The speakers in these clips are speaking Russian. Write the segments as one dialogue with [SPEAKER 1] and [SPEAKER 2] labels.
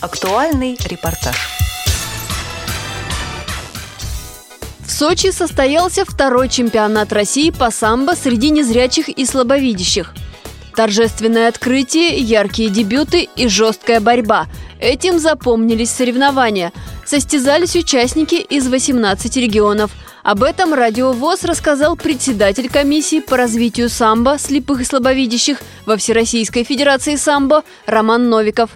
[SPEAKER 1] Актуальный репортаж.
[SPEAKER 2] В Сочи состоялся второй чемпионат России по самбо среди незрячих и слабовидящих. Торжественное открытие, яркие дебюты и жесткая борьба. Этим запомнились соревнования. Состязались участники из 18 регионов. Об этом Радио ВОЗ рассказал председатель комиссии по развитию самбо слепых и слабовидящих во Всероссийской Федерации самбо Роман Новиков.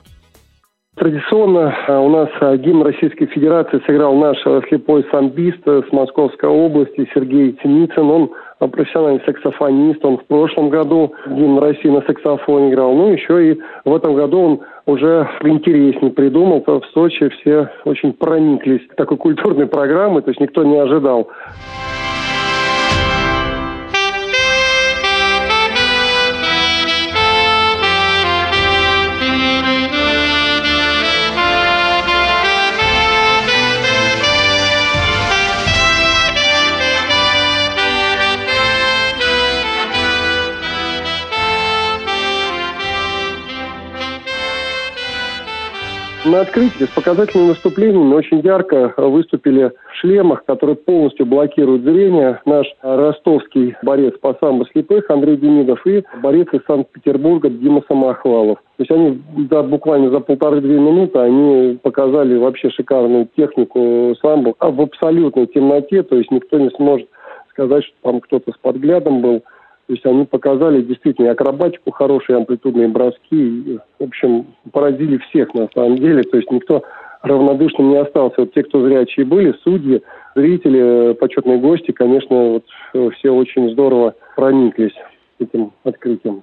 [SPEAKER 3] Традиционно а, у нас а, гимн Российской Федерации сыграл наш а, слепой самбист с Московской области Сергей Синицын. Он профессиональный саксофонист. Он в прошлом году гимн России на саксофоне играл. Ну, еще и в этом году он уже интереснее придумал. В Сочи все очень прониклись такой культурной программой, то есть никто не ожидал. На открытии с показательными выступлениями очень ярко выступили в шлемах, которые полностью блокируют зрение. Наш ростовский борец по самбо слепых Андрей Демидов и борец из Санкт-Петербурга Дима Самохвалов. То есть они да, буквально за полторы-две минуты они показали вообще шикарную технику самбо а в абсолютной темноте, то есть никто не сможет сказать, что там кто-то с подглядом был. То есть они показали действительно акробатику, хорошие амплитудные броски. И, в общем, поразили всех на самом деле. То есть никто равнодушным не остался. Вот те, кто зрячие были, судьи, зрители, почетные гости, конечно, вот все очень здорово прониклись этим открытием.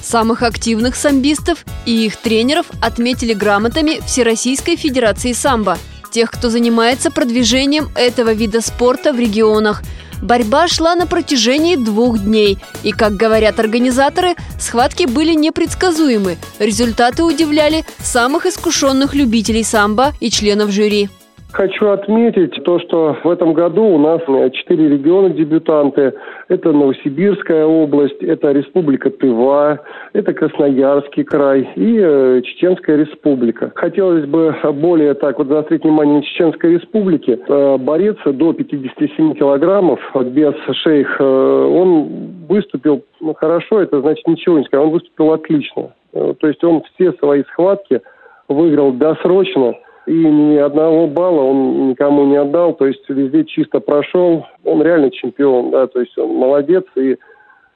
[SPEAKER 2] Самых активных самбистов и их тренеров отметили грамотами Всероссийской Федерации самбо. Тех, кто занимается продвижением этого вида спорта в регионах – Борьба шла на протяжении двух дней, и, как говорят организаторы, схватки были непредсказуемы. Результаты удивляли самых искушенных любителей самбо и членов жюри.
[SPEAKER 3] Хочу отметить то, что в этом году у нас четыре региона дебютанты. Это Новосибирская область, это Республика Тыва, это Красноярский край и э, Чеченская республика. Хотелось бы более так вот заострить внимание на Чеченской республике. Э, борец до 57 килограммов, без шейх, э, он выступил ну, хорошо, это значит ничего не сказать, он выступил отлично. Э, то есть он все свои схватки выиграл досрочно – и ни одного балла он никому не отдал, то есть везде чисто прошел. Он реально чемпион, да, то есть он молодец и,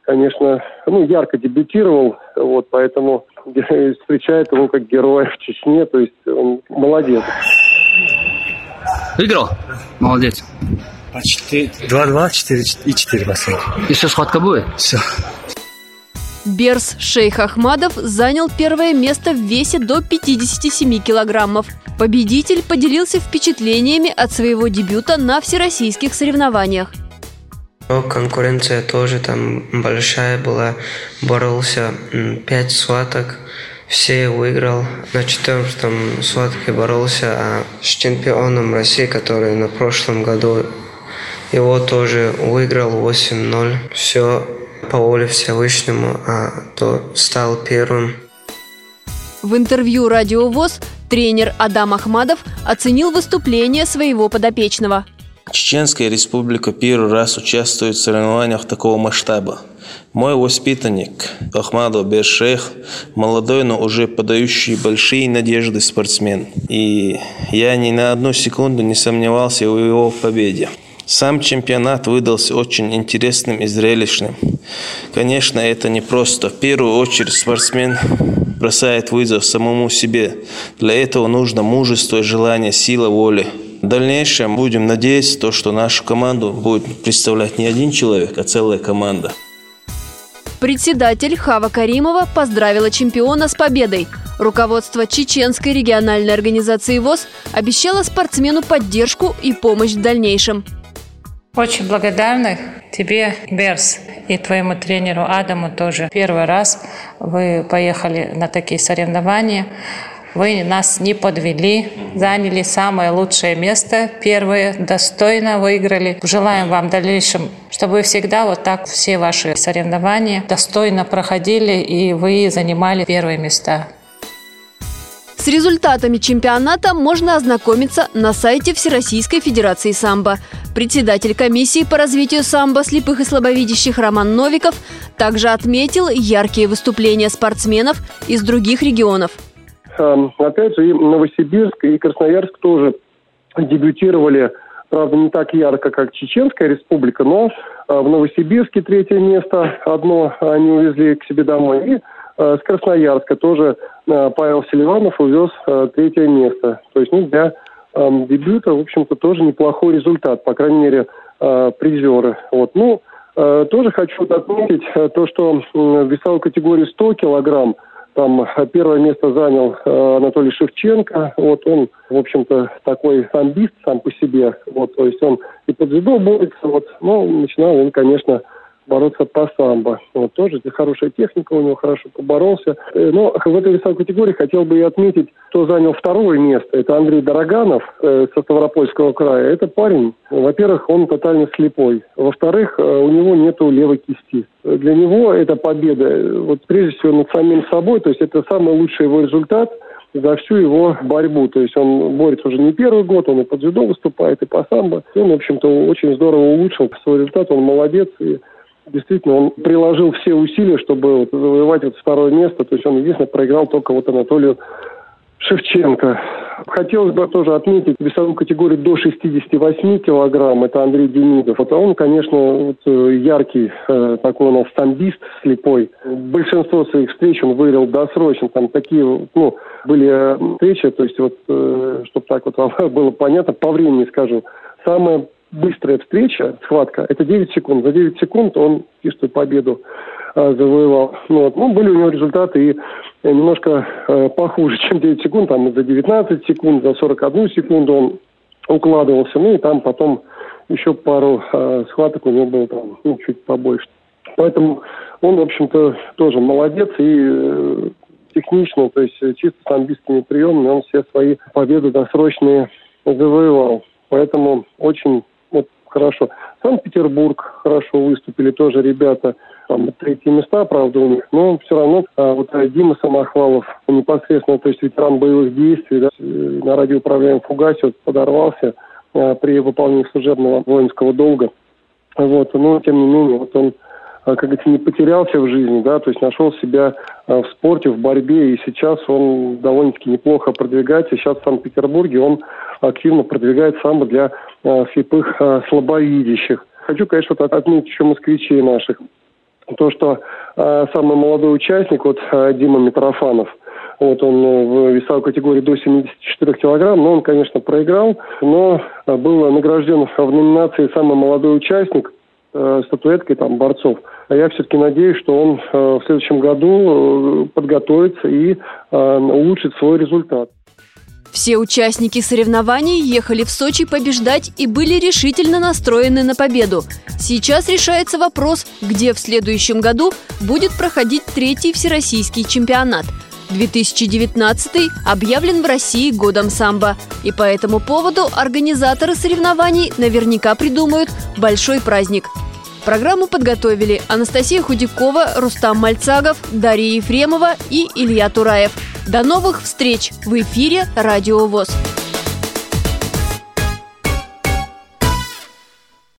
[SPEAKER 3] конечно, ну, ярко дебютировал, вот, поэтому встречает его как героя в Чечне, то есть он молодец.
[SPEAKER 4] Выиграл? Молодец.
[SPEAKER 5] Почти 2-2, 4 и 4 последних.
[SPEAKER 4] Еще схватка будет?
[SPEAKER 5] Все.
[SPEAKER 2] Берс Шейх Ахмадов занял первое место в весе до 57 килограммов. Победитель поделился впечатлениями от своего дебюта на всероссийских соревнованиях.
[SPEAKER 6] Конкуренция тоже там большая была. Боролся пять схваток. Все выиграл. На четвертом схватке боролся а с чемпионом России, который на прошлом году его тоже выиграл 8-0. Все по воле Всевышнему, а то стал первым.
[SPEAKER 2] В интервью «Радио ВОЗ» тренер Адам Ахмадов оценил выступление своего подопечного.
[SPEAKER 7] Чеченская республика первый раз участвует в соревнованиях такого масштаба. Мой воспитанник Ахмадов Бершех – молодой, но уже подающий большие надежды спортсмен. И я ни на одну секунду не сомневался в его победе. Сам чемпионат выдался очень интересным и зрелищным. Конечно, это не просто. В первую очередь спортсмен бросает вызов самому себе. Для этого нужно мужество, желание, сила воли. В дальнейшем будем надеяться, то, что нашу команду будет представлять не один человек, а целая команда.
[SPEAKER 2] Председатель Хава Каримова поздравила чемпиона с победой. Руководство Чеченской региональной организации ВОЗ обещало спортсмену поддержку и помощь в дальнейшем.
[SPEAKER 8] Очень благодарны тебе, Берс, и твоему тренеру Адаму тоже. Первый раз вы поехали на такие соревнования. Вы нас не подвели, заняли самое лучшее место, первое, достойно выиграли. Желаем вам в дальнейшем, чтобы вы всегда вот так все ваши соревнования достойно проходили и вы занимали первые места.
[SPEAKER 2] С результатами чемпионата можно ознакомиться на сайте Всероссийской Федерации самбо. Председатель комиссии по развитию самбо слепых и слабовидящих Роман Новиков также отметил яркие выступления спортсменов из других регионов.
[SPEAKER 3] Эм, опять же, и Новосибирск, и Красноярск тоже дебютировали, правда, не так ярко, как Чеченская республика, но э, в Новосибирске третье место одно они увезли к себе домой. И с Красноярска тоже э, Павел Селиванов увез третье место. То есть ну, для эм, дебюта, в общем-то, тоже неплохой результат, по крайней мере, призеры. Вот. Ну, тоже хочу отметить то, что в весовой категории 100 килограмм – там э, первое место занял э, Анатолий Шевченко. Вот он, в общем-то, такой самбист сам по себе. Вот, то есть он и под дзюдо борется. Вот, но начинал он, конечно, бороться по самбо. Вот тоже хорошая техника у него, хорошо поборолся. Э, но в этой весовой категории хотел бы и отметить, кто занял второе место. Это Андрей Дороганов э, со Ставропольского края. Это парень, во-первых, он тотально слепой. Во-вторых, э, у него нету левой кисти. Для него это победа, вот прежде всего над самим собой, то есть это самый лучший его результат – за всю его борьбу. То есть он борется уже не первый год, он и по дзюдо выступает, и по самбо. И он, в общем-то, очень здорово улучшил свой результат, он молодец. И действительно, он приложил все усилия, чтобы вот завоевать это второе место. То есть он единственное проиграл только вот Анатолию Шевченко. Хотелось бы тоже отметить весовую категорию до 68 килограмм. Это Андрей Демидов. Вот он, конечно, вот, э, яркий э, такой у нас стамбист слепой. Большинство своих встреч он выиграл досрочно. Там такие, ну, были э, встречи, то есть вот, чтобы так вот было понятно, по времени скажу. Самая быстрая встреча, схватка, это 9 секунд. За 9 секунд он чистую победу э, завоевал. Ну, вот. ну, были у него результаты и э, немножко э, похуже, чем 9 секунд. Там за 19 секунд, за 41 секунду он укладывался. Ну и там потом еще пару э, схваток у него было там ну, чуть побольше. Поэтому он, в общем-то, тоже молодец и э, технично, то есть чисто самбистскими приемами он все свои победы досрочные завоевал. Поэтому очень хорошо. Санкт-Петербург хорошо выступили тоже ребята. Там третьи места, правда, у них. Но все равно а, вот а, Дима Самохвалов, непосредственно, то есть ветеран боевых действий, да, на радиоуправляемом фугасе вот, подорвался а, при выполнении служебного воинского долга. Вот, но тем не менее, вот он как говорится, не потерялся в жизни, да, то есть нашел себя а, в спорте, в борьбе, и сейчас он довольно-таки неплохо продвигается. Сейчас в Санкт-Петербурге он активно продвигает самбо для а, слепых слабовидящих. Хочу, конечно, отметить еще москвичей наших. То, что самый молодой участник, вот Дима Митрофанов, вот он в весовой категории до 74 килограмм, но он, конечно, проиграл, но был награжден в номинации «Самый молодой участник» э, статуэткой там борцов. А я все-таки надеюсь, что он э, в следующем году э, подготовится и э, улучшит свой результат.
[SPEAKER 2] Все участники соревнований ехали в Сочи побеждать и были решительно настроены на победу. Сейчас решается вопрос, где в следующем году будет проходить третий всероссийский чемпионат. 2019 объявлен в России годом самбо. И по этому поводу организаторы соревнований наверняка придумают большой праздник – Программу подготовили Анастасия Худякова, Рустам Мальцагов, Дарья Ефремова и Илья Тураев. До новых встреч в эфире «Радио ВОЗ».